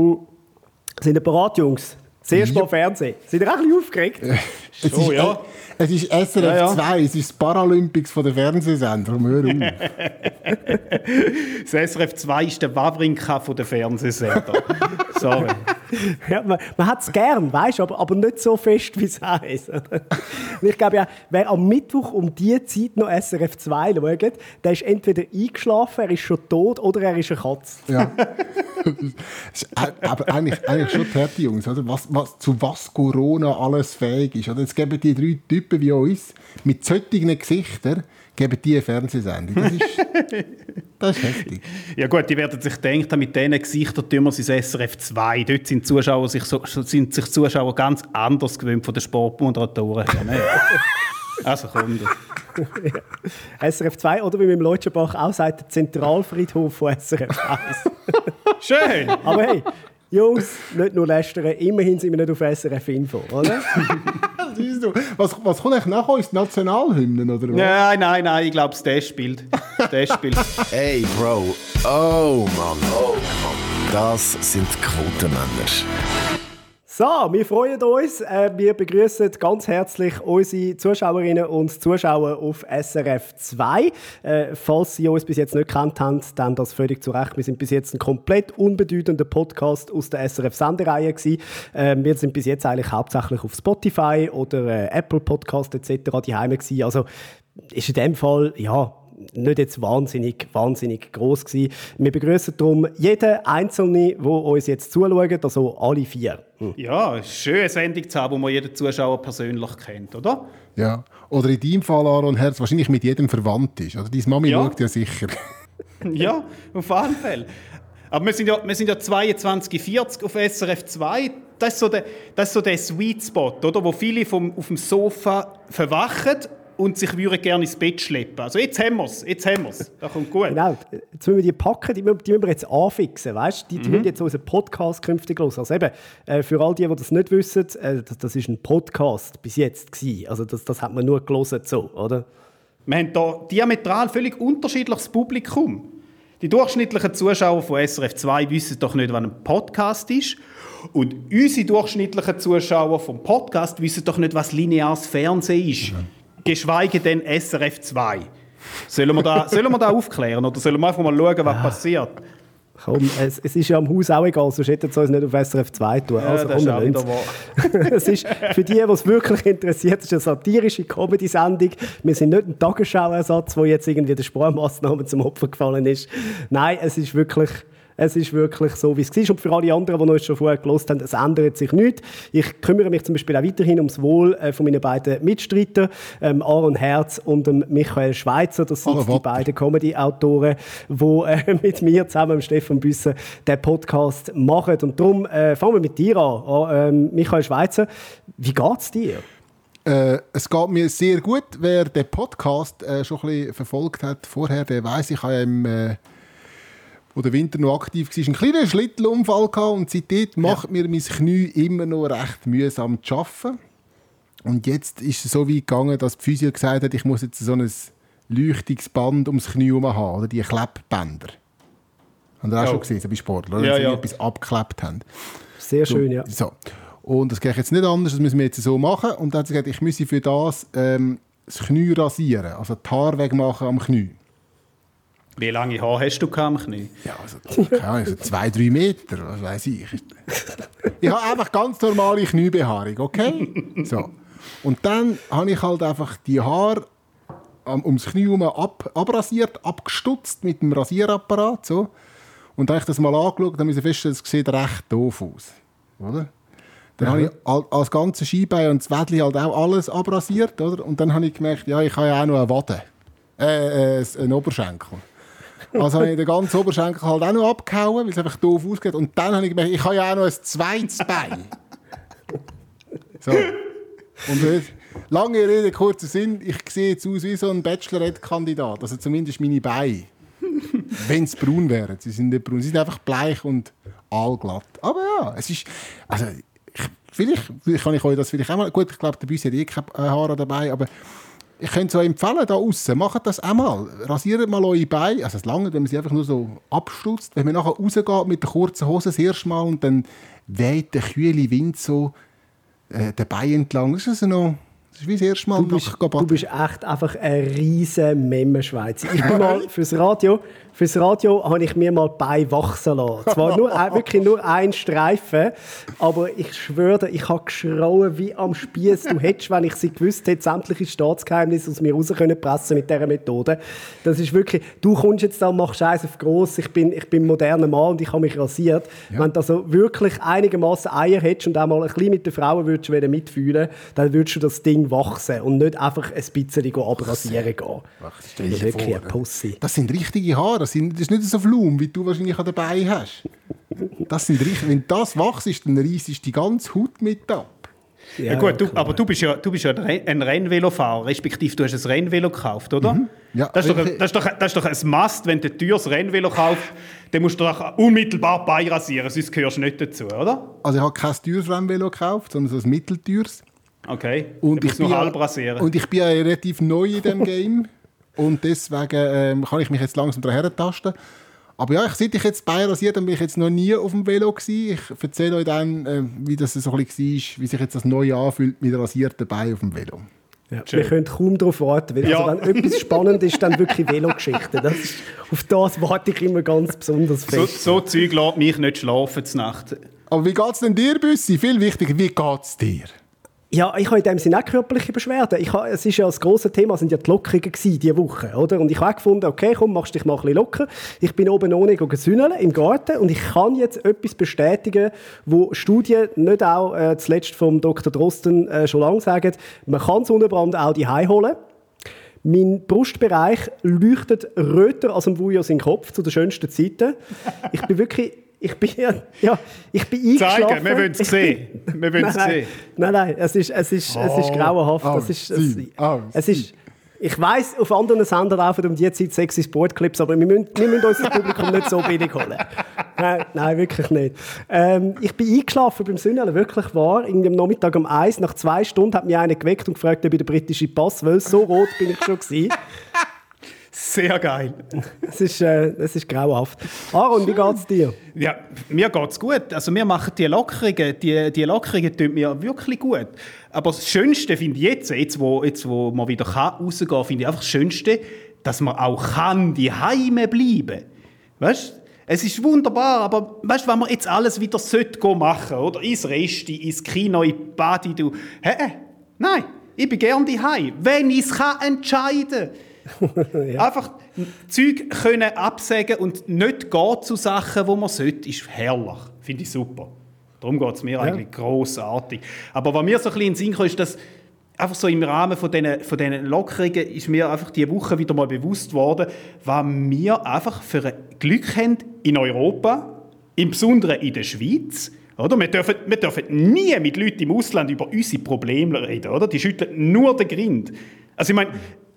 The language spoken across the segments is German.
Hm. Sind ihr bereit, Jungs? Das erste Mal Fernsehen. Sind ihr auch ein bisschen aufgeregt? Es Schon, ist, ja. äh, es ist SRF Ja, ja. 2, es ist das Paralympics von der Fernsehsender. Hör auf. Das SRF 2 ist der Wawrinka von der Fernsehsender. Sorry. Ja, man man hat es gern, weißt aber, aber nicht so fest, wie es. Und ich glaube ja, wer am Mittwoch um diese Zeit noch SRF 2 schaut, der ist entweder eingeschlafen, er ist schon tot oder er ist eine Katze. Ja. Es äh, aber eigentlich, eigentlich schon fertig, Jungs. Oder? Was, was, zu was Corona alles fähig ist. Oder? Jetzt geben die drei Typen wie uns mit solchen Gesichtern geben die eine Fernsehsendung. Das ist, das ist heftig. Ja gut, die werden sich denken, mit diesen Gesichtern tun wir ins SRF 2. Dort sind, die Zuschauer sich so, sind sich Zuschauer ganz anders gewöhnt von den Sportmoderatoren. Ne? Also komm. du. SRF 2 oder wie man im Leutschenbach auch sagt, der Zentralfriedhof von SRF 1. Schön! aber hey, Jungs, nicht nur lästern, immerhin sind wir nicht auf SRF Info, oder? Siehst du, Was, was kommt eigentlich nach uns? Nationalhymnen oder was? Nein, nein, nein, ich glaube, das spielt. Das spielt. Ey, Bro. Oh Mann. Oh Mann. Das sind Quotenmänner. So, wir freuen uns. Äh, wir begrüßen ganz herzlich unsere Zuschauerinnen und Zuschauer auf SRF 2. Äh, falls Sie uns bis jetzt nicht kennt haben, dann das völlig zu Recht. Wir sind bis jetzt ein komplett unbedeutender Podcast aus der SRF-Sendereihe gewesen. Äh, wir sind bis jetzt eigentlich hauptsächlich auf Spotify oder äh, Apple Podcast etc. die Heime. Also ist in dem Fall ja nicht jetzt wahnsinnig, wahnsinnig groß gewesen. Wir begrüßen darum jeden Einzelnen, der uns jetzt zuschaut, also alle vier. Hm. Ja, eine schöne Sendung zu haben, wo man jeden Zuschauer persönlich kennt, oder? Ja. Oder in deinem Fall, Aaron Herz, wahrscheinlich mit jedem verwandt ist. Oder deine Mami Ja. schaut ja sicher. Ja, auf alle Fälle. Aber wir sind ja, wir sind ja 22, 40 auf SRF 2. Das ist so der, das ist so der Sweet Spot, oder? wo viele vom, auf dem Sofa verwachen und sich würden gerne ins Bett schleppen. Also jetzt haben wir es, jetzt haben wir es. Das kommt gut. Genau, jetzt müssen wir die packen, die, müssen- die müssen wir jetzt anfixen, weißt? Die, die Mhm. müssen jetzt unseren Podcast künftig los. Also eben, äh, für all die, die das nicht wissen, äh, das, das ist ein Podcast bis jetzt gewesen. Also das, das hat man nur gelesen so, oder? Wir haben hier diametral völlig unterschiedliches Publikum. Die durchschnittlichen Zuschauer von SRF 2 wissen doch nicht, was ein Podcast ist. Und unsere durchschnittlichen Zuschauer vom Podcast wissen doch nicht, was lineares Fernsehen ist. Geschweige denn SRF 2. Sollen wir, da, sollen wir da aufklären oder sollen wir einfach mal schauen, was passiert? Komm, es, es ist ja am Haus auch egal, sonst hätten sie uns nicht auf SRF 2 tun. Also, wahr. es ist für die, die es wirklich interessiert, es ist eine satirische Comedy-Sendung. Wir sind nicht ein Tagesschau-Ersatz, wo jetzt irgendwie der Sparmaßnahme zum Opfer gefallen ist. Nein, es ist wirklich... Es ist wirklich so, wie es war. Und für alle anderen, die uns schon vorher gelost haben, es ändert sich nichts. Ich kümmere mich zum Beispiel auch weiterhin ums Wohl äh, von meinen beiden Mitstreitern, ähm, Aaron Herz und dem Michael Schweitzer. Das sind die beiden Comedy-Autoren, die äh, mit mir zusammen, mit Stefan Büssen, den Podcast machen. Und darum äh, fangen wir mit dir an. Ähm, Michael Schweitzer, wie geht's dir? Äh, es geht mir sehr gut. Wer den Podcast äh, schon ein bisschen verfolgt hat vorher, der weiß, ich habe im, äh, wo der Winter noch aktiv war, einen kleinen Schlittelunfall gehabt und seitdem macht mir mein Knie immer noch recht mühsam zu arbeiten. Und jetzt ist es so weit gegangen, dass die Physio gesagt hat, ich muss jetzt so ein Leuchtungsband ums Knie herum haben, oder die Klebbänder. Haben ihr auch Oh. schon gesehen, so bei Sportlern? Ja, Wenn sie ja. etwas abgeklebt haben. Sehr schön, ja. So. Und das geht jetzt nicht anders, das müssen wir jetzt so machen. Und dann hat sie gesagt, ich müsse für das ähm, das Knie rasieren, also die Haare wegmachen am Knie. Wie lange Haare hast du am Knie? Ja, also, keine Ahnung, so zwei, drei Meter, was weiß ich. Ich habe einfach ganz normale Kniebehaarung, okay? So. Und dann habe ich halt einfach die Haare ums Knie herum ab, abrasiert, abgestutzt mit dem Rasierapparat. So. Und dann habe ich das mal angeschaut und musste feststellen, es sieht recht doof aus. Oder? Dann habe ich als ganze Skibein und das Wädli halt auch alles abrasiert. Oder? Und dann habe ich gemerkt, ja, ich habe ja auch noch eine Wade. Äh, äh, einen Oberschenkel. Also habe ich den ganzen Oberschenkel halt auch noch abgehauen, weil es einfach doof ausgeht. Und dann habe ich gemerkt, ich habe ja auch noch ein zweites Bein. So. Und jetzt, lange Rede, kurzer Sinn, ich sehe jetzt aus wie so ein Bachelorette-Kandidat. Also zumindest meine Beine. Wenn sie braun wären. Sie sind nicht braun. Sie sind einfach bleich und allglatt. Aber ja, es ist... Also, ich, vielleicht, kann ich euch das vielleicht auch mal... Gut, ich glaube, der Büssi hat eh keine Haare dabei, aber ich könnte so empfehlen, da außen, macht das auch mal. Rasiert mal eure Beine. Also es lange, wenn man sie einfach nur so abstutzt. Wenn man nachher rausgeht mit der kurzen Hose das erste Mal und dann weht der kühle Wind so äh, den Bein entlang. Das ist also noch... Das ist wie das erste Mal Du bist, du bist echt einfach ein riesen Memmenschweizer. Ich bin mal fürs Radio, fürs Radio habe ich mir mal bei wachsen lassen. Zwar nur, ein- wirklich nur ein Streifen, aber ich schwöre dir, ich habe geschrauen wie am Spieß. Du hättest, wenn ich sie gewusst hätte, sämtliche Staatsgeheimnisse aus mir raus können pressen mit dieser Methode. Das ist wirklich, du kommst jetzt da und machst Scheiß auf gross. Ich bin, ich bin ein moderner Mann und ich habe mich rasiert. Wenn du also wirklich einigermaßen Eier hättest und auch mal ein bisschen mit den Frauen würdest wollen mitfühlen, dann würdest du das Ding wachsen und nicht einfach ein bisschen abrasieren gehen. Ach, Das ist wirklich vor, eine Pussy. Das sind richtige Haare. Das, sind, das ist nicht so Flum, wie du wahrscheinlich an den Beinen hast. Das sind richtig, wenn das wachst, dann reissest die ganze Haut mit ab. Ja, gut, du, aber du bist ja, du bist ja ein Renn- ein Rennvelofahrer, respektive du hast ein Rennvelo gekauft, oder? Ja, das, ist doch, das, ist doch, das ist doch ein Must, wenn du ein teures Rennvelo kaufst, dann musst du doch unmittelbar beirasieren, sonst gehörst du nicht dazu, oder? Also ich habe kein teures Rennvelo gekauft, sondern so ein mittelteures. Okay, Und ich, bin ja, halb rasieren. und ich bin ja relativ neu in diesem Game. Und deswegen ähm, kann ich mich jetzt langsam daran herentasten. Aber ja, ich, seit ich jetzt Bein rasiert habe, bin ich jetzt noch nie auf dem Velo gewesen. Ich erzähle euch dann, äh, wie das so ein bisschen war, wie sich jetzt das neu anfühlt mit rasierten Beinen auf dem Velo. Ja, Schön. wir können kaum darauf warten. Weil, Ja. also, wenn etwas spannend ist, dann wirklich Velogeschichten. Das ist, auf das warte ich immer ganz besonders so, fest. so Zeug lässt mich nicht schlafen zur Nacht. Aber wie geht es denn dir, Büssi? Viel wichtiger, wie geht es dir? Ja, ich habe in dem Sinne auch körperliche Beschwerden. Ich habe, es ist ja das große Thema, sind ja die Lockerungen diese Woche, oder? Und ich habe gefunden, okay, komm, machst dich mal ein bisschen locker. Ich bin oben ohne gesünneln im Garten und ich kann jetzt etwas bestätigen, wo Studien nicht auch äh, zuletzt vom Dr. Drosten äh, schon lange sagen, man kann Sonnenbrand auch die holen. Mein Brustbereich leuchtet röter als im Vujo sein Kopf zu den schönsten Zeiten. Ich bin wirklich, ich bin, ja, ich bin eingeschlafen. Zeigen, wir wollen es sehen. Wir wollen es Nein, sehen. nein, nein, es ist, es ist, es ist Oh, grauenhaft. oh, es ist, es, oh, es ist, ich weiss, auf anderen Sendern laufen um die Zeit sexy Sportclips, aber wir müssen, wir müssen uns das Publikum nicht so billig holen. Nein, nein wirklich nicht. Ähm, ich bin eingeschlafen beim Sünneln, wirklich wahr. Irgendwie am Nachmittag um eins, nach zwei Stunden hat mich einer geweckt und gefragt, ob ich den britischen Pass will. So rot bin ich schon gewesen. Sehr geil. Es ist, äh, es ist grauenhaft. Aaron, wie geht's dir? Ja, mir geht es gut. Also wir machen die Lockerungen, die, die Lockerungen tun mir wirklich gut. Aber das Schönste finde ich jetzt, jetzt wo, jetzt wo man wieder kann rausgehen kann, finde ich einfach das Schönste, dass man auch kann die Heime bleiben. Weißt? Es ist wunderbar, aber weißt, wenn man jetzt alles wieder sollte machen, oder ins Resti, ins Kino, in die Party, du, hä? Nein, ich bin gern die wenn ich es kann entscheiden. Einfach Zeug können absagen und nicht gehen zu Sachen, wo man sollte, ist herrlich. Finde ich super. Darum geht es mir eigentlich grossartig. Aber was mir so ein bisschen in den Sinn kam, ist, dass einfach so im Rahmen von diesen, von diesen Lockerungen ist mir einfach diese Woche wieder mal bewusst worden, was wir einfach für ein Glück haben in Europa, im Besonderen in der Schweiz. Oder? Wir, dürfen, wir dürfen nie mit Leuten im Ausland über unsere Probleme reden. Oder? Die schütteln nur den Grind. Also ich meine,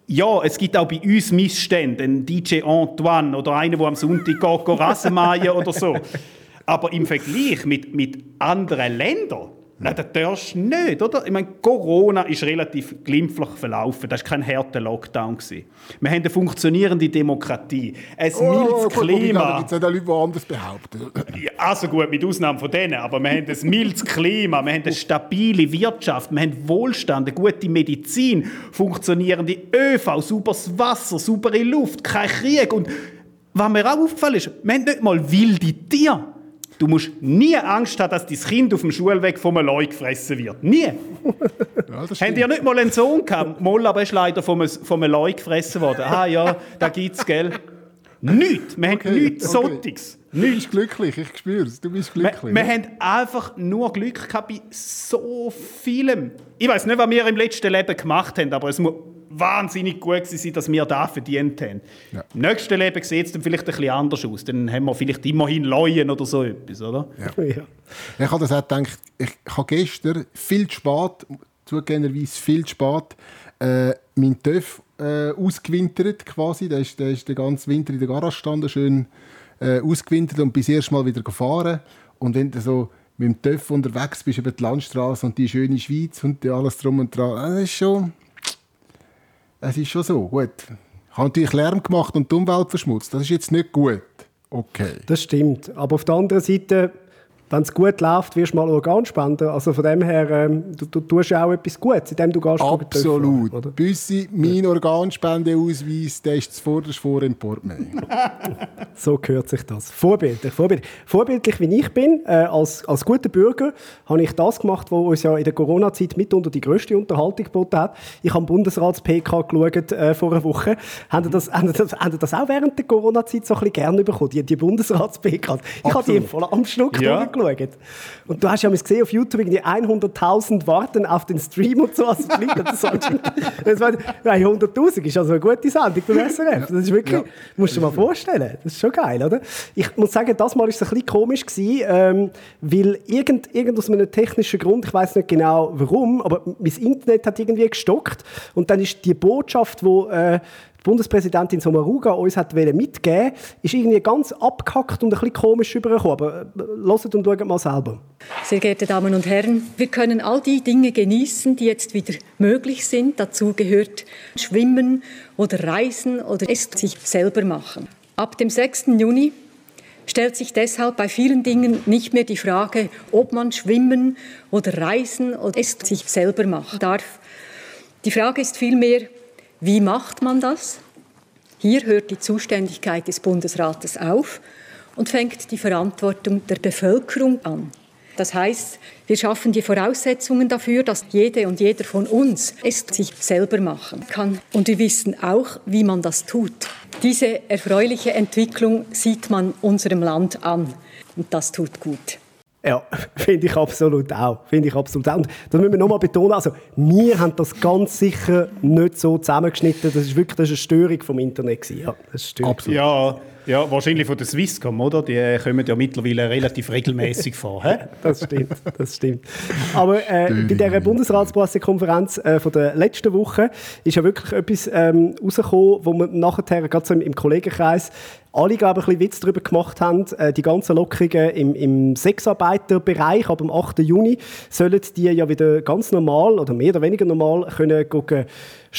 ja, es gibt auch bei uns Missstände. Ein DJ Antoine oder einer, der am Sonntag geht, Rasenmähen oder so. Aber im Vergleich mit, mit anderen Ländern, nein, das darfst du nicht, oder? Ich meine, Corona ist relativ glimpflich verlaufen. Das war kein harter Lockdown. gewesen. Wir haben eine funktionierende Demokratie, ein mildes Oh, Klima. gibt es nicht Leute, die anders behaupten. Ja, also gut, mit Ausnahme von denen. Aber wir haben ein mildes Klima, wir haben eine stabile Wirtschaft, wir haben Wohlstand, eine gute Medizin, funktionierende ÖV, sauberes Wasser, saubere Luft, kein Krieg. Und was mir auch aufgefallen ist, wir haben nicht mal wilde Tiere. Du musst nie Angst haben, dass dein Kind auf dem Schulweg vom Leu gefressen wird. Nie. Ja, Habt ihr nicht mal einen Sohn gehabt? Moll, aber ist leider vom, vom Leu gefressen worden. Ah ja, da gibt's, gell? Nichts. Wir Okay, haben nichts okay. Soltiges. Du bist glücklich, ich spüre es. Du bist Wir, glücklich. wir haben einfach nur Glück gehabt bei so vielem. Ich weiß nicht, was wir im letzten Leben gemacht haben, aber es muss wahnsinnig gut gewesen dass wir da verdient haben. Ja. Im nächsten Leben sieht es dann vielleicht ein bisschen anders aus. Dann haben wir vielleicht immerhin Leuen oder so etwas, oder? Ja. Ich habe das auch gedacht, ich habe gestern viel zu spät, zugegebenerweise viel zu spät, äh, meinen TÜV äh, ausgewintert quasi. Der ist, der ist den ganzen Winter in der Garage gestanden, schön äh, ausgewintert und bis erst mal wieder gefahren. Und wenn du so mit dem TÜV unterwegs bist über die Landstraße und die schöne Schweiz und alles drum und dran, das ist schon... es ist schon so. Gut. Ich habe natürlich Lärm gemacht und die Umwelt verschmutzt. Das ist jetzt nicht gut. Okay. Das stimmt. Aber auf der anderen Seite, wenn es gut läuft, wirst du mal Organspender. Also von dem her, ähm, du, du tust ja auch etwas Gutes, indem du gehst Absolut. oder? Büssi, mein Organspendeausweis, der ist zuvorderst vor im Portemonnaie. So gehört sich das. Vorbildlich, vorbildlich. Vorbildlich wie ich bin, äh, als, als guter Bürger, habe ich das gemacht, was uns ja in der Corona-Zeit mitunter die grösste Unterhaltung geboten hat. Ich habe Bundesrats-PK geschaut äh, vor einer Woche. Haben ihr das, haben das, haben das auch während der Corona-Zeit so ein bisschen gerne bekommen, die, die Bundesrats-PK? Ich habe die voll am Schluck Ja. Durchgeschaut. Und du hast ja mal gesehen auf YouTube, irgendwie 100'000 warten auf den Stream und so. Also die das, war, nein, 100'000 ist also eine gute Sendung beim SRF. Das ist wirklich, Ja. musst du dir mal vorstellen. Das ist schon geil, oder? Ich muss sagen, das Mal war es ein bisschen komisch, gewesen, ähm, weil irgend, irgend aus einem technischen Grund, ich weiß nicht genau warum, aber mein Internet hat irgendwie gestockt und dann ist die Botschaft, wo äh, die Bundespräsidentin Sommaruga uns hat mitgeben ist irgendwie ganz abgehackt und ein bisschen komisch übergekommen. Aber äh, hört und schaut mal selber. Sehr geehrte Damen und Herren, wir können all die Dinge genießen, die jetzt wieder möglich sind. Dazu gehört Schwimmen oder Reisen oder es sich selber machen. Ab dem 6. Juni stellt sich deshalb bei vielen Dingen nicht mehr die Frage, ob man schwimmen oder reisen oder es sich selber machen darf. Die Frage ist vielmehr, wie macht man das? Hier hört die Zuständigkeit des Bundesrates auf und fängt die Verantwortung der Bevölkerung an. Das heißt, wir schaffen die Voraussetzungen dafür, dass jede und jeder von uns es sich selber machen kann. Und wir wissen auch, wie man das tut. Diese erfreuliche Entwicklung sieht man unserem Land an. Und das tut gut. Ja, finde ich absolut auch. Finde ich absolut auch. Und das müssen wir nochmal betonen. Also, wir haben das ganz sicher nicht so zusammengeschnitten. Das ist wirklich das ist eine Störung vom Internet. Gewesen. Ja, das ist. Absolut. Ja, ja, wahrscheinlich von der Swisscom, oder? Die äh, kommen ja mittlerweile relativ regelmäßig vor. Hä? Das stimmt, das stimmt. Aber äh, bei dieser Bundesratspressekonferenz äh, von der letzten Woche ist ja wirklich etwas ähm, rausgekommen, wo man nachher, gerade so im, im Kollegenkreis, alle, glaube ich, ein bisschen Witz darüber gemacht haben. Äh, die ganzen Lockerungen im, im Sexarbeiterbereich ab dem 8. Juni sollen die ja wieder ganz normal oder mehr oder weniger normal können gucken,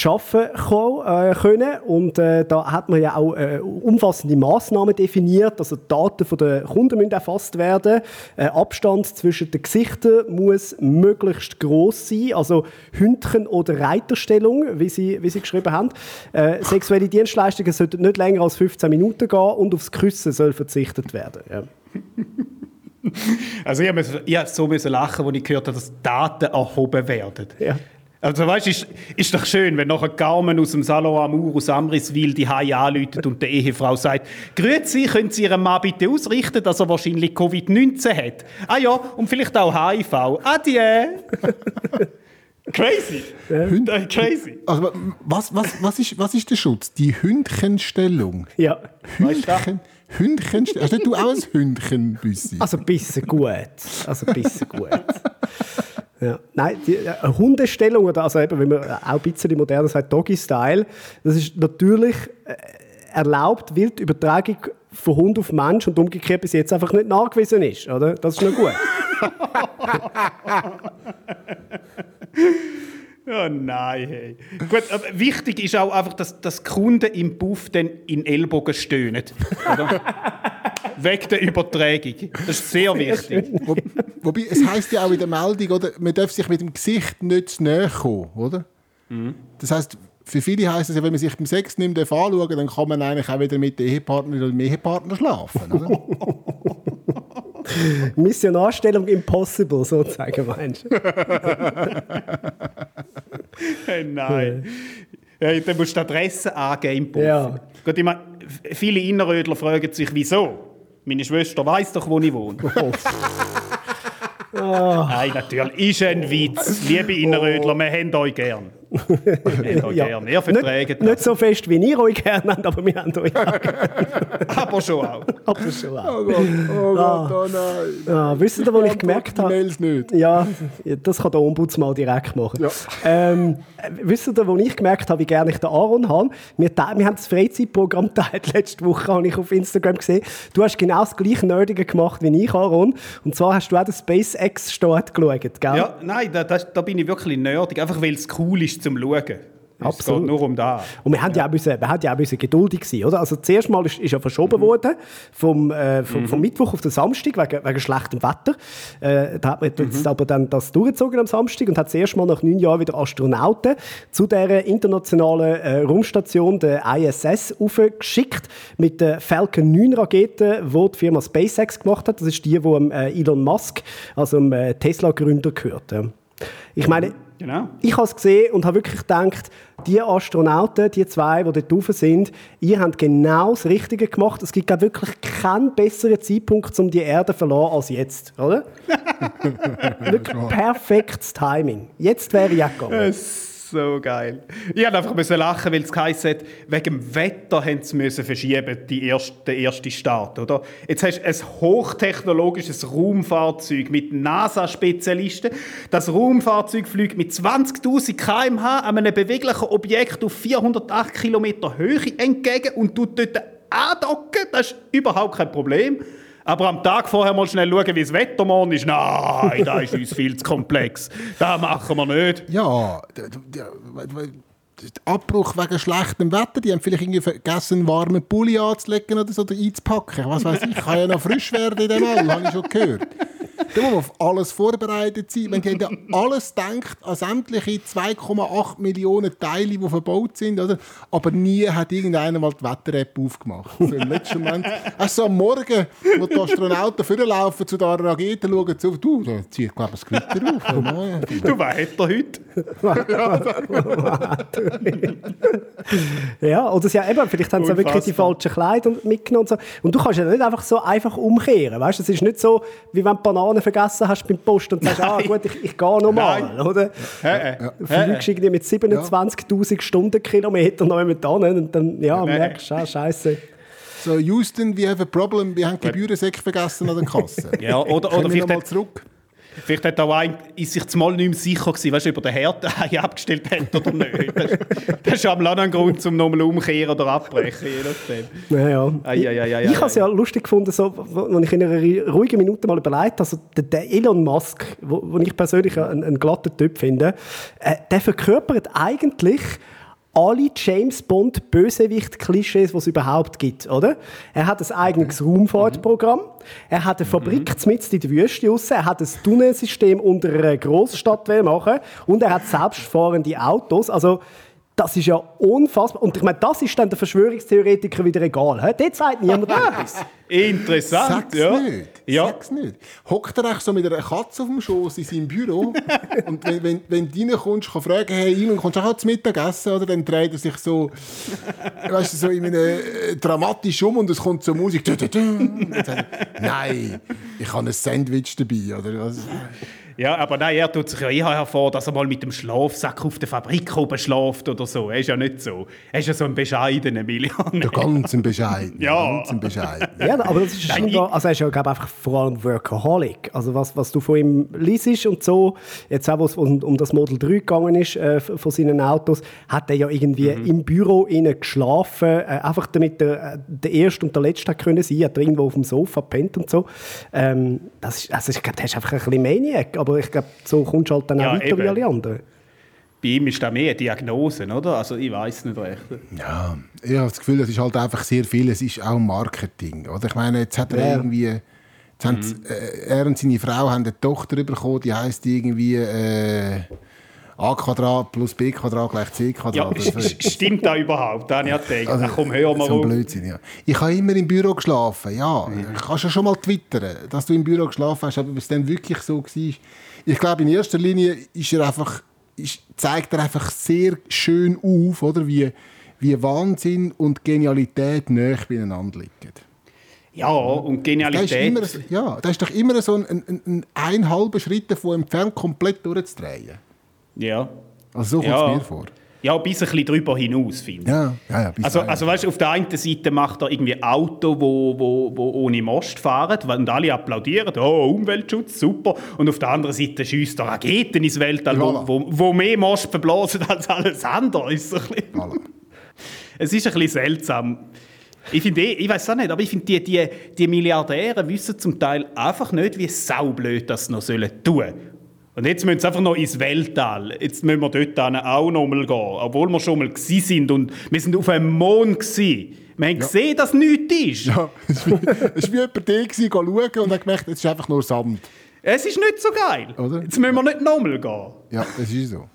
arbeiten ko- äh, können. Und äh, da hat man ja auch äh, umfassende Massnahmen definiert. Also die Daten von der Kunden müssen erfasst werden. Äh, Abstand zwischen den Gesichtern muss möglichst groß sein. Also Hündchen- oder Reiterstellung, wie sie, wie sie geschrieben haben. Äh, sexuelle Dienstleistungen sollten nicht länger als 15 Minuten gehen und aufs Küssen soll verzichtet werden. Ja. Also ich musste ich hab so müssen lachen, als ich gehört habe, dass Daten erhoben werden. Ja. Also weißt, ist, ist doch schön, wenn nachher Carmen aus dem Salon Amour aus Amriswil die Hai anläutet und die Ehefrau sagt, «Grüezi, können Sie Ihrem Mann bitte ausrichten, dass er wahrscheinlich Covid-19 hat? Ah ja, und vielleicht auch HIV. Adieu!» Crazy! Ja. Crazy! Also, was, was, was, ist, was ist der Schutz? Die Hündchenstellung. ja. Hündchen, Hündchenstellung. Hast du auch ein Hündchen, Büssi? Also ein bisschen gut. Also ein bisschen gut. Ja. Nein, die äh, Hundestellung, oder also eben, wenn man auch ein bisschen moderner sagt, Doggy-Style, das ist natürlich äh, erlaubt, weil die Übertragung von Hund auf Mensch und umgekehrt bis jetzt einfach nicht nachgewiesen ist. Oder? Das ist noch gut. Oh nein, hey. Gut, wichtig ist auch einfach, dass, dass Kunden im Buff dann in Ellbogen stöhnen. Oder? Wegen der Übertragung. Das ist sehr wichtig. Wo, wobei, es heisst ja auch in der Meldung, oder, man darf sich mit dem Gesicht nicht zu nahe kommen, oder? Das heisst, für viele heisst es ja, wenn man sich beim Sex nicht mehr anschauen darf, dann kann man eigentlich auch wieder mit der Ehepartnerin oder dem Ehepartner schlafen, oder? Missionarstellung impossible, sozusagen, meinst du? Hey, nein. Ja, dann musst du die Adresse angeben im. Ja. Gut, ich meine, viele Innerrödler fragen sich, wieso? Meine Schwester weiß doch, wo ich wohne. Nein, natürlich. Ist ein Witz. Liebe Innerrödler, wir haben euch gern. Wir haben euch gern. Ihr verträgt nicht, nicht so fest, wie ihr euch gerne habt, aber wir haben euch auch das. Aber schon auch. aber schon auch. Oh Gott, oh Gott, oh nein. Ah, wisst ihr, wo ich gemerkt Die habe? Mails nicht. Ja, das kann der Ombudsmann direkt machen. Ja. Ähm, äh, wisst ihr, wo ich gemerkt habe, wie gerne ich den Aaron habe? Wir, wir haben das Freizeitprogramm geteilt, letzte Woche habe ich auf Instagram gesehen. Du hast genau das gleiche Nerdige gemacht wie ich, Aaron. Und zwar hast du auch den SpaceX-Start geschaut, gell? Ja, nein, da, da, da bin ich wirklich nerdig. Einfach weil es cool ist zum Schauen. Es Absolut. geht nur um das. Und wir haben ja auch, müssen, wir haben ja auch müssen geduldig sein, oder? Also zuerst mal ist, ist ja verschoben worden vom, äh, vom, vom Mittwoch auf den Samstag wegen, wegen schlechtem Wetter. Äh, da hat man jetzt aber dann das durchgezogen am Samstag und hat zuerst mal nach neun Jahren wieder Astronauten zu der internationalen äh, Raumstation, der ISS, aufgeschickt mit der Falcon 9 Rakete, die die Firma SpaceX gemacht hat. Das ist die, die dem, äh, Elon Musk, also dem äh, Tesla-Gründer gehört. Ja. Ich meine, Genau. ich habe es gesehen und habe wirklich gedacht, die Astronauten, die zwei, die dort drauf sind, ihr habt genau das Richtige gemacht. Es gibt wirklich keinen besseren Zeitpunkt, um die Erde zu verlassen als jetzt, oder? wirklich perfektes Timing. Jetzt wäre ich auch gegangen. So geil. Ich musste einfach müssen lachen, weil es geheißen hat, wegen dem Wetter haben sie müssen verschieben, die erste, den ersten Start, oder? Jetzt hast du ein hochtechnologisches Raumfahrzeug mit NASA-Spezialisten. Das Raumfahrzeug fliegt mit 20'000 km/h an einem beweglichen Objekt auf 408 Kilometer Höhe entgegen und tut dort andocken. Das ist überhaupt kein Problem. Aber am Tag vorher mal schnell schauen, wie das Wetter morgen ist. Nein, das ist uns viel zu komplex. Das machen wir nicht. Ja, Abbruch wegen schlechtem Wetter, die haben vielleicht irgendwie vergessen, einen warmen Pulli anzulegen oder so, oder einzupacken. Was weiß ich, kann ja noch frisch werden in dem All, habe ich schon gehört. Da muss man auf alles vorbereitet sein. Man hat ja alles denkt an sämtliche 2,8 Millionen Teile, die verbaut sind, oder? aber nie hat irgendeiner mal die Wetter-App aufgemacht. So im letzten Moment. Also am Morgen, wo die Astronauten vorlaufen zu der Rakete, schauen zu, du, da zieht glaube ich das Gewitter auf. Du, was hat er heute? Ja, oder sie, ja, eben, vielleicht haben sie ja wirklich die falschen Kleider mitgenommen und so. Und du kannst ja nicht einfach so einfach umkehren, weißt? Es ist nicht so, wie wenn du Bananen vergessen hast beim Post und sagst, ah gut, ich, ich gehe nochmal, Nein. oder? Hä? Du fliegst irgendwie mit 27'000 Stundenkilometern noch mit an und dann, ja, Nein. merkst du, ah, scheiße. So, Houston, we have a problem, wir haben die Gebührensäcke vergessen an der Kasse. Ja, oder, oder wir vielleicht, nochmal hat, zurück? Vielleicht hat auch ein, ist sich zumal nicht mehr sicher gewesen, weißt ob er den Herd abgestellt hat oder nicht. Das, das ist am ein Grund, um nochmal umkehren oder abbrechen, je nachdem. Ja, ja. Ei, ei, ei, ei, ich habe es ja lustig gefunden, so, wo ich in einer ruhigen Minute mal überlegt also der, der Elon Musk, wo, wo ich persönlich einen, einen glatten Typ finde, äh, der verkörpert eigentlich alle James Bond Bösewicht-Klischees, die es überhaupt gibt, oder? Er hat ein eigenes Raumfahrtprogramm, er hat eine Fabrik mitten in der Wüste raus, er hat ein Tunnelsystem unter einer Großstadt machen. Und er hat selbstfahrende Autos, also das ist ja unfassbar. Und ich meine, das ist dann der Verschwörungstheoretiker wieder egal. He? Dort sagt niemand etwas. Interessant, Sag's ja. nicht. Ja. Sag's nicht. Hockt er echt so mit einer Katze auf dem Schoß in seinem Büro und wenn, wenn, wenn du reinkommst, kann fragen, hey, Elon, kommst du auch zum Mittagessen? Oder dann dreht er sich so, weißt du, so in einem äh, dramatisch um und es kommt so Musik. Nein, ich habe ein Sandwich dabei. Oder was? Ja, aber nein, er tut sich ja eher hervor, dass er mal mit dem Schlafsack auf der Fabrik oben schläft oder so. Er ist ja nicht so. Er ist ja so ein bescheidener Millionär. Der ganz bescheiden. Ja. Ganz bescheiden. Ja, aber das ist Nein, scheinbar, also er ist ja glaube einfach vor allem Workaholic. Also was, was du von ihm liest und so, jetzt auch, wo es um, um das Model 3 gegangen ist, äh, von seinen Autos, hat er ja irgendwie im Büro innen geschlafen, äh, einfach damit er der Erste und der Letzte hat können sein, hat er irgendwo auf dem Sofa pennt und so. Ähm, das ist, also ich glaube, der ist einfach ein bisschen Maniac, aber ich glaube, so kommst du halt dann Ja, auch weiter eben. wie alle anderen. Bei ihm ist da mehr eine Diagnose, oder? Also ich weiß nicht recht. Ja, ich habe das Gefühl, es ist halt einfach sehr viel, es ist auch Marketing. Oder? Ich meine, jetzt hat er Ja. irgendwie, jetzt haben sie- äh, er und seine Frau haben eine Tochter bekommen, die heisst irgendwie äh, a Quadrat plus b Quadrat gleich c Quadrat. Ja, stimmt da überhaupt? Da habe ich gedacht. Ach, komm, hör mal so. Blödsinn, ja. Ich habe immer im Büro geschlafen, ja. Ich kann ja schon mal twittern, dass du im Büro geschlafen hast, aber ob es dann wirklich so war. Ich glaube, in erster Linie ist er einfach, ist, zeigt er einfach sehr schön auf, oder, wie, wie Wahnsinn und Genialität näher beieinander liegen. Ja, und Da ist, Genialität. immer, ja, da ist doch immer so ein, ein, ein, ein halber Schritt davon entfernt, komplett durchzudrehen. Ja. Also so kommt Ja. es mir vor. Ja, bis ein bisschen drüber hinaus, finde ich. Ja, ja, ja, Also, also weißt, auf der einen Seite macht er irgendwie Auto, wo, wo, wo ohne Most fahren, und alle applaudieren, oh, Umweltschutz, super. Und auf der anderen Seite schießt er Raketen ins Weltall, Voilà. wo, wo, mehr Most verblasen als alles andere. Ist so ein bisschen. Voilà. Es ist ein bisschen seltsam. Ich finde, eh- ich weiß auch nicht, aber ich finde, die, die, die Milliardäre wissen zum Teil einfach nicht, wie saublöd das noch sollen tun. Und jetzt müssen sie einfach noch ins Weltall. Jetzt müssen wir dort auch noch mal gehen. Obwohl wir schon mal gsi sind und wir sind auf einem Mond gsi. Wir haben gesehen, dass nichts ist. Ja, es war wie jemand der schauen und hat gemerkt, es ist einfach nur Sand. Es ist nicht so geil. Oder? Jetzt müssen wir nicht nochmal gehen. Ja, das ist so.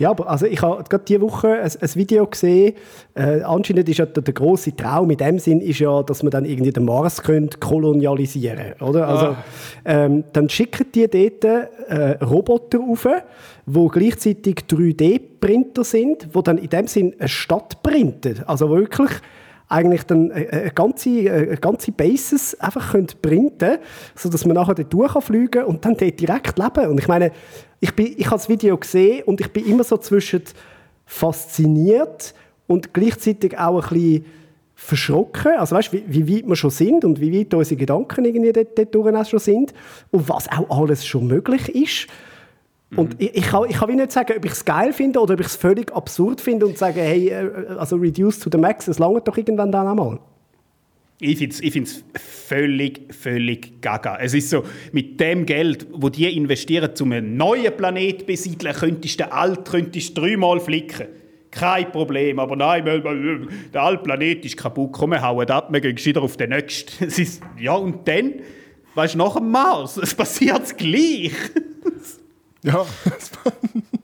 Ja. Aber also ich habe gerade diese Woche ein, ein Video gesehen. Äh, anscheinend ist ja der, der große Traum in dem Sinn ist ja, dass man dann irgendwie den Mars könnte kolonialisieren, oder? Also ähm, dann schicken die dort äh, Roboter rauf, wo gleichzeitig 3D-Printer sind, wo dann in dem Sinn eine Stadt printen. Also wirklich eigentlich dann eine, eine ganze, eine ganze Basis einfach können printen sodass man nachher dort durchfliegen kann und dann dort direkt leben. Und ich meine, ich, bin, ich habe das Video gesehen und ich bin immer so zwischen fasziniert und gleichzeitig auch ein bisschen verschrocken. Also weißt, wie, wie weit wir schon sind und wie weit unsere Gedanken irgendwie dort, dort auch schon sind und was auch alles schon möglich ist. Und ich, ich, kann, ich kann nicht sagen, ob ich es geil finde oder ob ich es völlig absurd finde und sage, hey, äh, also reduce to the max, es langt doch irgendwann dann einmal. Ich finde es völlig, völlig gaga. Es ist so, mit dem Geld, wo die investieren, um einen neuen Planet besiedeln, könntest du den alt könntest du dreimal flicken. Kein Problem. Aber nein, weil- weil- der alte Planet ist kaputt. Komm, wir hauen ab, wir gehen wieder auf den nächsten. Es ist, ja, und dann, weißt du, nach dem Mars, es passiert das gleich. Ja,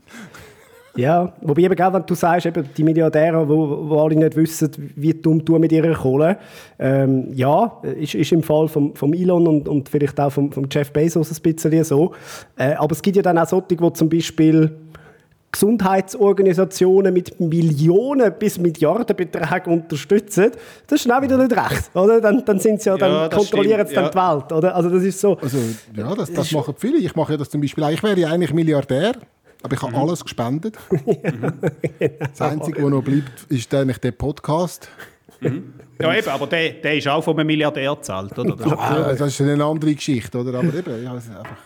Ja, wobei eben, gell, wenn du sagst, eben die Milliardäre, wo, wo alle nicht wissen, wie dumm du mit ihrer Kohle, ähm, ja, ist, ist im Fall vom, vom Elon und, und vielleicht auch vom, vom Jeff Bezos ein bisschen so. Äh, aber es gibt ja dann auch solche, die zum Beispiel Gesundheitsorganisationen mit Millionen bis Milliardenbeträgen unterstützen. Das ist dann auch wieder nicht recht, oder? Dann, dann sind sie ja, dann Ja, kontrollieren sie dann die Welt, oder? Also das ist so. also, ja das, das machen viele. Ich mache ja das zum Beispiel auch. Ich wäre ja eigentlich Milliardär, aber ich habe alles gespendet. Das Einzige, was noch bleibt, ist eigentlich der Podcast. Ja, eben, aber der, der ist auch von einem Milliardär gezahlt, oder? Ja, das ist eine andere Geschichte, oder? Aber eben, ja, es ist einfach...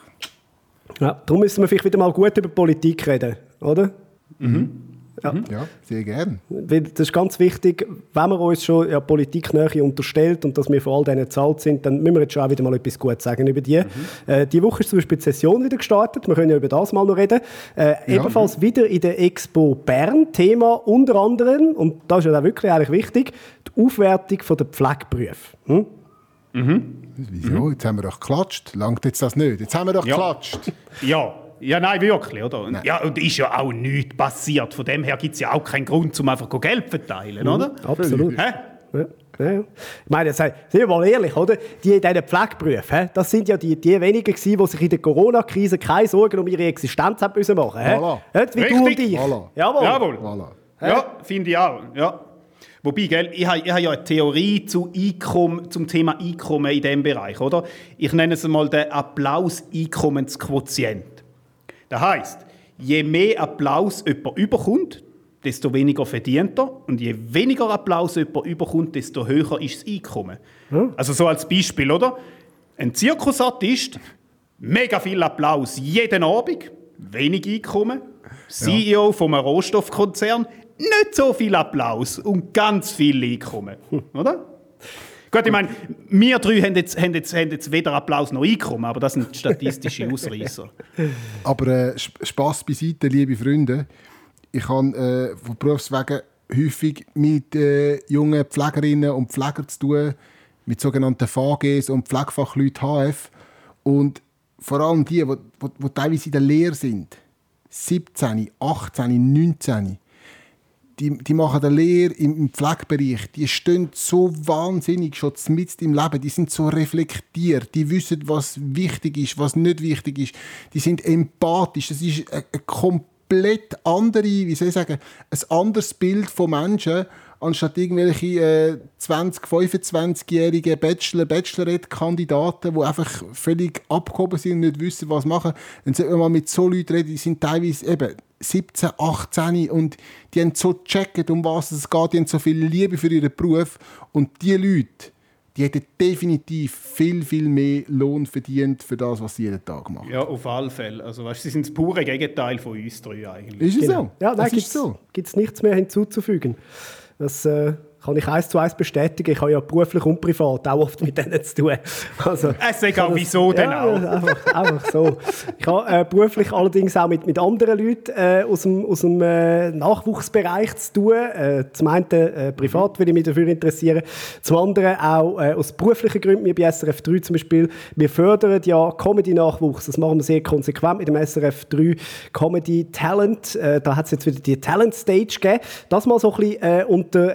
Ja, darum müssen wir vielleicht wieder mal gut über Politik reden, oder? Ja, sehr gern. Weil Das ist ganz wichtig, wenn man uns schon ja, Politiknähe unterstellt und dass wir vor all denen zahlt sind, dann müssen wir jetzt schon auch wieder mal etwas Gutes sagen über die. Äh, die Woche ist zum Beispiel die Session wieder gestartet, wir können ja über das mal noch reden. Äh, Ebenfalls wieder in der Expo Bern, Thema unter anderem, und das ist ja auch wirklich eigentlich wichtig, die Aufwertung von der Pflegeberufe. Hm? Wieso? Jetzt haben wir doch geklatscht. Langt jetzt das nicht? Jetzt haben wir doch Ja. geklatscht. Ja, ja, nein, wirklich, oder? Und, Ja, und ist ja auch nichts passiert. Von dem her gibt es ja auch keinen Grund, um einfach Geld zu verteilen, oder? Absolut. Hä? Ja, ja. Ich meine, sind wir mal ehrlich, oder? Die in diesen Pflegeberufen, das sind ja die, die wenigen gewesen, die sich in der Corona-Krise keine Sorgen um ihre Existenz haben müssen machen. Voilà. Wie du und Richtig. ich. Voilà. Jawohl. Jawohl. Voilà. Ja, finde ich auch. Ja. Wobei, gell, ich habe ich habe ja eine Theorie zu Einkommen, zum Thema Einkommen in diesem Bereich, oder? Ich nenne es mal den Applaus-Einkommensquotient. Das heisst, je mehr Applaus jemand überkommt, desto weniger verdient er. Und je weniger Applaus jemand überkommt, desto höher ist das Einkommen. Also so als Beispiel, oder? Ein Zirkusartist, mega viel Applaus jeden Abend, wenig Einkommen. CEO von einem Rohstoffkonzern, nicht so viel Applaus und ganz viel Einkommen. Oder? Gut, ich meine, wir drei haben jetzt, haben, jetzt, haben jetzt weder Applaus noch Einkommen, aber das sind statistische Ausreißer. Aber äh, Sp- Spass beiseite, liebe Freunde. Ich habe äh, von Berufswegen häufig mit äh, jungen Pflegerinnen und Pflegern zu tun, mit sogenannten VGs und Pflegefachleuten HF. Und vor allem die, die, die, die teilweise in der Lehre sind, 17, 18, 19, die, die machen eine Lehre im, Pflegebereich, die stehen so wahnsinnig schon mitten im Leben, die sind so reflektiert, die wissen, was wichtig ist, was nicht wichtig ist, die sind empathisch, das ist eine, eine komplett andere, wie soll ich sagen, ein anderes Bild von Menschen, anstatt irgendwelche äh, 20, 25-jährige Bachelor, Bachelorette-Kandidaten, die einfach völlig abgehoben sind und nicht wissen, was machen. Dann sollte man mal mit so Leuten reden, die sind teilweise eben 17, 18 und die haben so gecheckt, um was es geht, die haben so viel Liebe für ihren Beruf und die Leute, die hätten definitiv viel, viel mehr Lohn verdient für das, was sie jeden Tag machen. Ja, auf alle Fälle. Also, weißt, sie sind das pure Gegenteil von uns drei eigentlich. Ist es Genau. so? Ja, nein, das gibt ist so. es nichts mehr hinzuzufügen. Das, äh, kann ich eins zu eins bestätigen. Ich habe ja beruflich und privat auch oft mit denen zu tun. Also, es ist auch wieso denn ja, auch? Einfach, einfach so. Ich habe äh, beruflich allerdings auch mit, mit anderen Leuten äh, aus dem, aus dem äh, Nachwuchsbereich zu tun. Äh, zum einen äh, privat würde ich mich dafür interessieren, zum anderen auch äh, aus beruflichen Gründen. Wir bei SRF 3 zum Beispiel, wir fördern ja Comedy-Nachwuchs. Das machen wir sehr konsequent mit dem SRF 3 Comedy Talent. Da hat es jetzt wieder die Talent Stage gegeben. Das mal so ein bisschen unter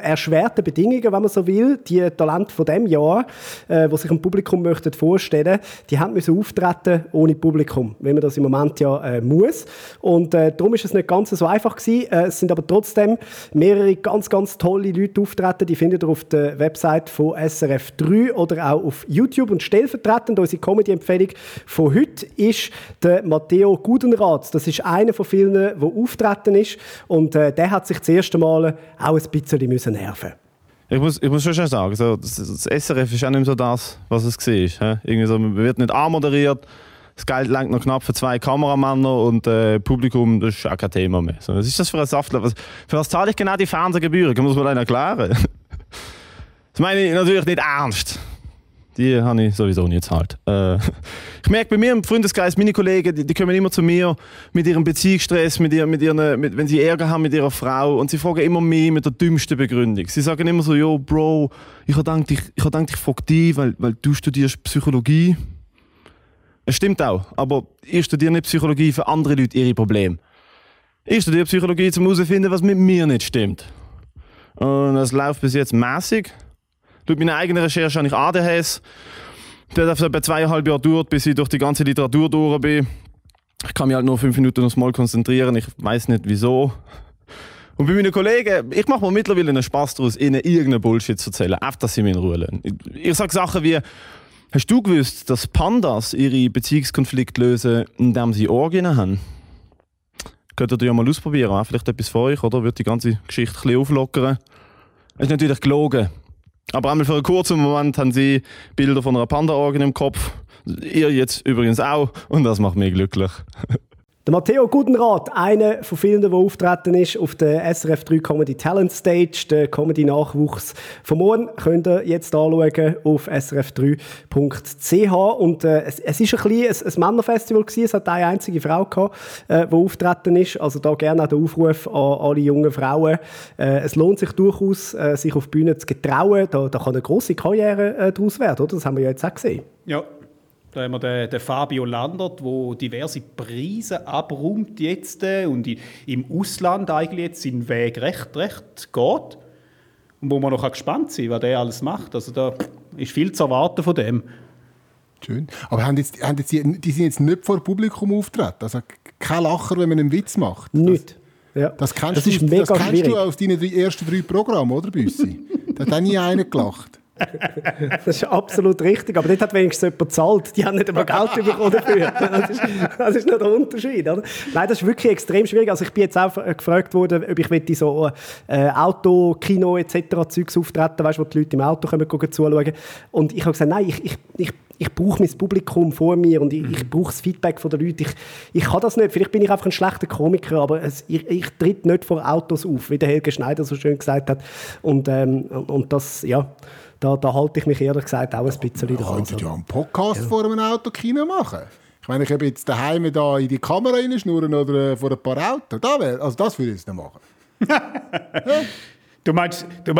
erschwerten Bedingungen, wenn man so will. Die Talente von dem Jahr, äh, sich dem Publikum möchten vorstellen, die haben müssen auftreten ohne Publikum, wie man das im Moment ja äh, muss. Und äh, darum ist es nicht ganz so einfach gewesen. Äh, es sind aber trotzdem mehrere ganz, ganz tolle Leute auftreten. Die findet ihr auf der Website von SRF 3 oder auch auf YouTube. Und stellvertretend unsere Comedy-Empfehlung von heute ist der Matteo Gudenrath. Das ist einer von vielen, der auftreten ist. Und äh, der hat sich das erste Mal auch ein bisschen müssen nerven ich muss, ich muss schon sagen, so, das, das SRF ist auch nicht so das, was es war. Irgendwie so, man wird nicht anmoderiert, das Geld lenkt noch knapp für zwei Kameramänner und äh, Publikum, das ist auch kein Thema mehr. So, was ist das für ein Saftler? Was, für was zahle ich genau die Fernsehgebühren? Kann man das mal erklären? das meine ich natürlich nicht ernst. Die habe ich sowieso nicht zahlt. Äh, ich merke bei mir im Freundeskreis, meine Kollegen, die, die kommen immer zu mir mit ihrem Beziehungsstress, mit ihr, mit ihren, mit, wenn sie Ärger haben mit ihrer Frau und sie fragen immer mehr mit der dümmsten Begründung. Sie sagen immer so, yo, Bro, ich habe gedacht, ich, ich, gedacht, ich frage dich, weil, weil du studierst Psychologie. Es stimmt auch, aber ich studiere nicht Psychologie für andere Leute ihre Probleme. Ich studiere Psychologie, um herauszufinden, was mit mir nicht stimmt. Und das läuft bis jetzt mäßig. Durch meine eigene Recherche habe ich ADHS. Das hat etwa zweieinhalb Jahre gedauert, bis ich durch die ganze Literatur durch bin. Ich kann mich halt nur fünf Minuten aufs Mal konzentrieren. Ich weiß nicht wieso. Und bei meinen Kollegen, ich mache mir mittlerweile einen Spaß daraus, ihnen irgendeinen Bullshit zu erzählen. Einfach, dass sie mich in Ruhe lassen. Ich, ich sage Sachen wie, hast du gewusst, dass Pandas ihre Beziehungskonflikte lösen, indem sie Orgien haben? Könnt ihr ja mal ausprobieren. Vielleicht etwas für euch, oder? Wird die ganze Geschichte ein bisschen auflockern. Es ist natürlich gelogen. Aber einmal für einen kurzen Moment haben sie Bilder von einer Panda-Orgel im Kopf. Ihr jetzt übrigens auch. Und das macht mich glücklich. Der Matteo Gudenrath, einer von vielen, der auftreten ist auf der SRF 3 Comedy Talent Stage, der Comedy-Nachwuchs von morgen, könnt ihr jetzt anschauen auf srf3.ch. Und äh, es, ist ein bisschen ein, ein Männerfestival gewesen. Es hat eine einzige Frau gehabt, äh, die auftreten ist. Also da gerne auch der Aufruf an alle jungen Frauen. Äh, es lohnt sich durchaus, äh, sich auf die Bühne zu getrauen. Da, da kann eine grosse Karriere äh, daraus werden, oder? Das haben wir ja jetzt auch gesehen. Ja, da haben wir den, den Fabio Landert, der diverse Preise abräumt jetzt äh, und im Ausland eigentlich jetzt seinen Weg recht, recht geht. Und wo man noch gespannt sein was der alles macht. Also da ist viel zu erwarten von dem. Schön. Aber haben jetzt, haben jetzt die, die sind jetzt nicht vor Publikum auftreten? Also kein Lacher, wenn man einen Witz macht? Nicht. Ja. Das kennst, das du, das kennst du aus deinen ersten drei Programmen, oder Büssi? da hat auch nie einer gelacht. das ist absolut richtig, aber dort hat wenigstens jemand bezahlt. Die haben nicht einmal Geld bekommen dafür. Das ist, das ist nicht der Unterschied. Oder? Nein, das ist wirklich extrem schwierig. Also ich bin jetzt auch gefragt worden, ob ich in so äh, Auto, Kino etc. Zeugs auftreten, weißt, wo die Leute im Auto kommen, gucken, zuschauen. Und ich habe gesagt, nein, ich, ich, ich ich brauche mein Publikum vor mir und ich, mhm. ich brauche das Feedback von den Leuten. Ich, ich kann das nicht. Vielleicht bin ich einfach ein schlechter Komiker, aber es, ich, ich tritt nicht vor Autos auf, wie der Helge Schneider so schön gesagt hat. Und, ähm, und das, ja, da, da halte ich mich ehrlich gesagt auch ein bisschen dran. Könntest du ja einen Podcast ja. vor einem Autokino machen? Ich meine, ich habe jetzt daheim da in die Kamera reinschnurren oder äh, vor ein paar Autos. Da wär, also das würde ich jetzt nicht machen. ja. Du meinst, du,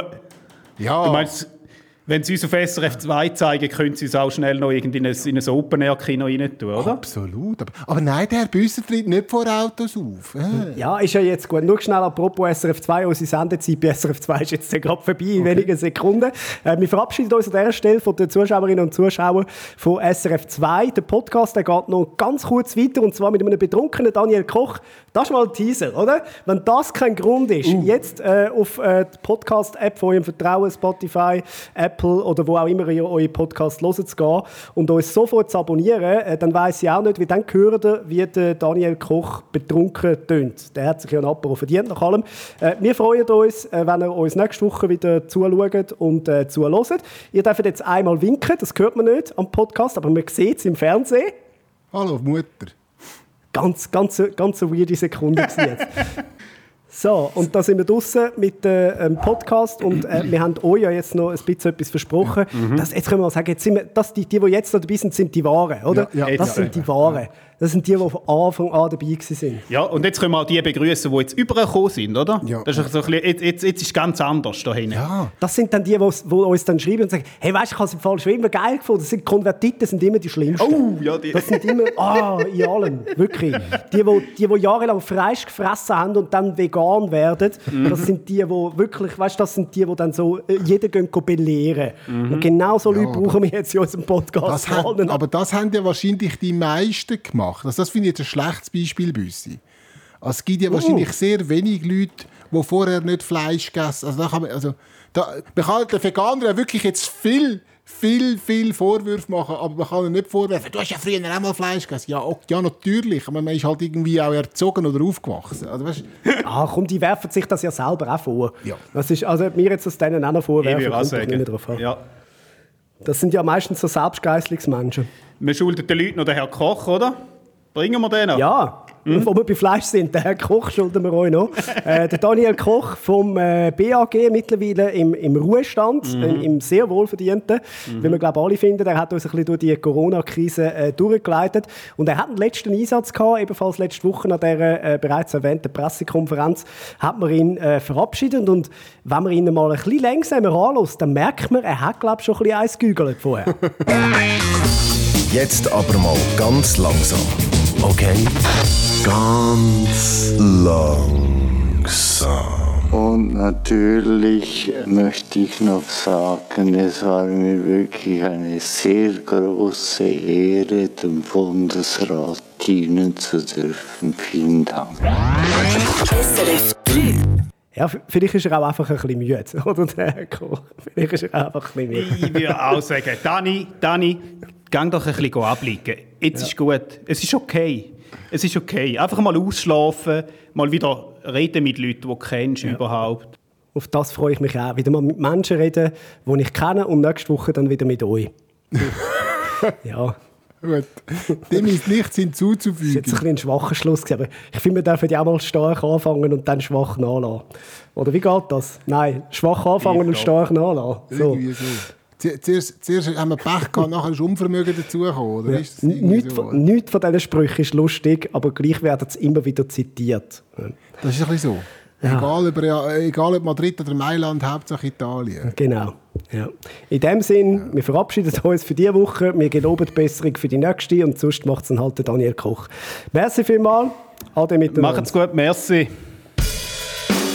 ja. du meinst wenn sie uns auf SRF 2 zeigen, können sie es auch schnell noch in ein, in ein Open-Air-Kino rein tun, oder? Absolut. Aber, aber nein, der Herr Büsser tritt nicht vor Autos auf. Äh. Ja, ist ja jetzt gut. Nur schnell apropos SRF 2. Unsere Sendezeit bei SRF 2 ist jetzt gerade vorbei, in okay. wenigen Sekunden. Äh, wir verabschieden uns an dieser Stelle von den Zuschauerinnen und Zuschauern von SRF 2. Der Podcast der geht noch ganz kurz weiter, und zwar mit einem betrunkenen Daniel Koch. Das ist mal ein Teaser, oder? Wenn das kein Grund ist, uh. jetzt äh, auf äh, die Podcast-App von eurem Vertrauen, Spotify, App, Apple oder wo auch immer ihr euren Podcast hört, zu gehen und uns sofort zu abonnieren, äh, dann weiss ich auch nicht, wie dann hört ihr, wie der Daniel Koch betrunken tönt. Der hat sich ja ein Apero verdient nach allem. Äh, wir freuen uns, äh, wenn ihr uns nächste Woche wieder zuschaut und äh, zuhört. Ihr dürft jetzt einmal winken, das hört man nicht am Podcast, aber man sieht es im Fernsehen. Hallo Mutter. Ganz, ganz, ganz eine weirde Sekunde jetzt. So, und da sind wir draußen mit dem ähm, Podcast und äh, wir haben euch ja jetzt noch ein bisschen etwas versprochen. Das, jetzt können wir mal sagen, jetzt sind wir, das, die, die, die jetzt noch dabei sind, sind die Wahren, oder? Ja, ja. das sind die Wahren. Das sind die, die von Anfang an dabei waren. Ja, und jetzt können wir auch die begrüßen, die jetzt übergekommen sind, oder? Ja. Das ist so ein bisschen, jetzt, jetzt, jetzt ist es ganz anders da hinten. Ja. Das sind dann die, die uns dann schreiben und sagen, hey, weißt du, ich habe es im Fall schon immer geil gefunden. Das sind Konvertiten, sind immer die schlimmsten. Oh, ja, die. Das sind immer, ah, in allem, wirklich. Die, die, die, die jahrelang Fleisch gefressen haben und dann vegan werden, Mhm. das sind die, die wirklich, weißt du, das sind die, die dann so äh, gehen go belehren. Mhm. Und genau so Leute brauchen wir jetzt in unserem Podcast. Das haben, aber das haben ja wahrscheinlich die meisten gemacht. Also das finde ich jetzt ein schlechtes Beispiel, Büssi. Also es gibt ja wahrscheinlich sehr wenig Leute, die vorher nicht Fleisch gegessen Also da kann man, also, da, man kann den Veganern ja wirklich jetzt viel, viel, viel Vorwürfe machen, aber man kann ihnen nicht vorwerfen, du hast ja früher auch mal Fleisch gegessen. Ja, ok, ja natürlich, aber man ist halt irgendwie auch erzogen oder aufgewachsen. Also, weißt, Ah, komm, die werfen sich das ja selber auch vor. Ja. Das ist, also wir jetzt das denen auch noch Ich vorwerfen, auch kommt nicht drauf an. Ja. Das sind ja meistens so Selbstgeißlungsmenschen. Wir schulden den Leuten noch den Herrn Koch, oder? Bringen wir den noch? Ja, Mhm. und wo wir bei Fleisch sind, den Herr Koch schulden wir euch noch. äh, der Daniel Koch vom äh, BAG, mittlerweile im, im Ruhestand, Mhm. im, im sehr wohlverdienten, wie wir glaube alle finden. Er hat uns ein bisschen durch die Corona-Krise äh, durchgeleitet. Und er hat einen letzten Einsatz gehabt, ebenfalls letzte Woche an der äh, bereits erwähnten Pressekonferenz, hat man ihn äh, verabschiedet. Und wenn man ihn mal ein bisschen langsamer anlässt, dann merkt man, er hat glaube ich schon ein bisschen eins vorher. Jetzt aber mal ganz langsam. Okay? Ganz langsam. Und natürlich möchte ich noch sagen, es war mir wirklich eine sehr große Ehre, dem Bundesrat dienen zu dürfen. Vielen Dank. SRF 3. Ja, vielleicht ist er auch einfach ein bisschen müde, oder der? Vielleicht ist er auch einfach ein bisschen müde. Ich würde auch sagen, Dani, Dani, gang doch ein bisschen abliegen. Jetzt ist gut. Es ist okay. Es ist okay. Einfach mal ausschlafen, mal wieder reden mit Leuten, die du kennst überhaupt. Auf das freue ich mich auch. Wieder mal mit Menschen reden, die ich kenne und nächste Woche dann wieder mit euch. ja, gut. Dem ist nichts das ist jetzt hinzuzufügen. ein, bisschen ein schwacher Schluss. gewesen, Aber ich finde, wir dürfen ja auch mal stark anfangen und dann schwach nachlassen. Oder wie geht das? Nein, schwach anfangen und Ich stark nachlassen. So. Irgendwie so. Zu- Zuerst, zuerst haben wir Pech gehabt, nachher ist Unvermögen dazugekommen, oder? Ist das irgendwie Nichts so? von, nichts von diesen Sprüchen ist lustig, aber gleich werden sie immer wieder zitiert. Das ist ein bisschen so. Egal, ob, egal ob Madrid oder Mailand, Hauptsache Italien. Genau. Ja. In dem Sinn, wir verabschieden uns für diese Woche. Wir geloben die Besserung für die nächste und sonst macht es dann halt Daniel Koch. Merci vielmals. Ade miteinander. Macht's gut, merci.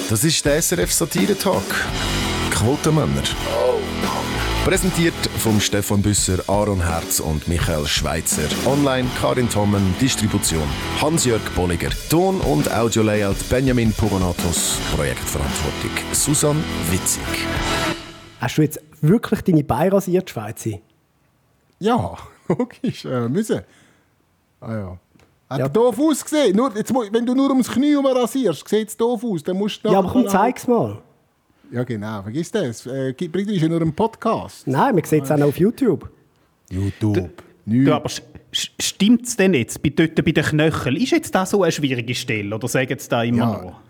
Das ist der SRF Satire Talk. Quotenmänner. Präsentiert vom Stefan Büsser, Aaron Herz und Michael Schweitzer. Online Karin Tommen, Distribution Hans-Jörg Bolliger. Ton- und Audio-Layout Benjamin Pogonatos. Projektverantwortung Susanne Witzig. Hast du jetzt wirklich deine Beine rasiert, Schweizi? Ja, logisch. Äh, müssen. Ah ja. Hat Ja. doof ausgesehen. Nur, jetzt, wenn du nur ums Knie herum rasierst, sieht es doof aus. Dann musst du Ja, aber komm, nachher- zeig's mal. Ja, genau. Vergiss das. Äh, Brigitte ist ja nur ein Podcast. Nein, man sieht es auch noch auf YouTube. YouTube. Du, aber stimmt es denn jetzt bei, dort bei den Knöcheln? Ist jetzt das so eine schwierige Stelle oder sagen sie da immer Ja. noch?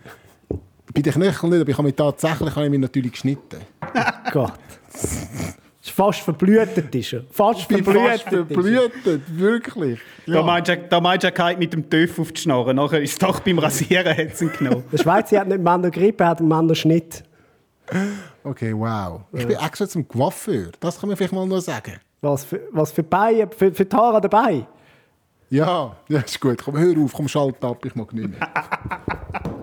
Bei den Knöcheln nicht, aber ich habe mich tatsächlich habe ich mich natürlich geschnitten. Gott. Ist fast verblühtet ist er. Fast Ich bin verblühtet. fast ist er. verblühtet, wirklich. Da Ja. meinst du da meinst du ja keinen mit dem Töff auf die Schnorren. Nachher ist es doch beim Rasieren hat's ihn genommen. Der Schweizer hat nicht Männergrippe, er hat einen Männerschnitt. Okay, wow. Ich bin extra zum Coiffeur. Das kann man vielleicht mal nur sagen. Was für, was für Beine, für, für die Haare dabei. Ja, ja, ist gut. Komm, hör auf, komm, schalt ab, ich mag nicht mehr.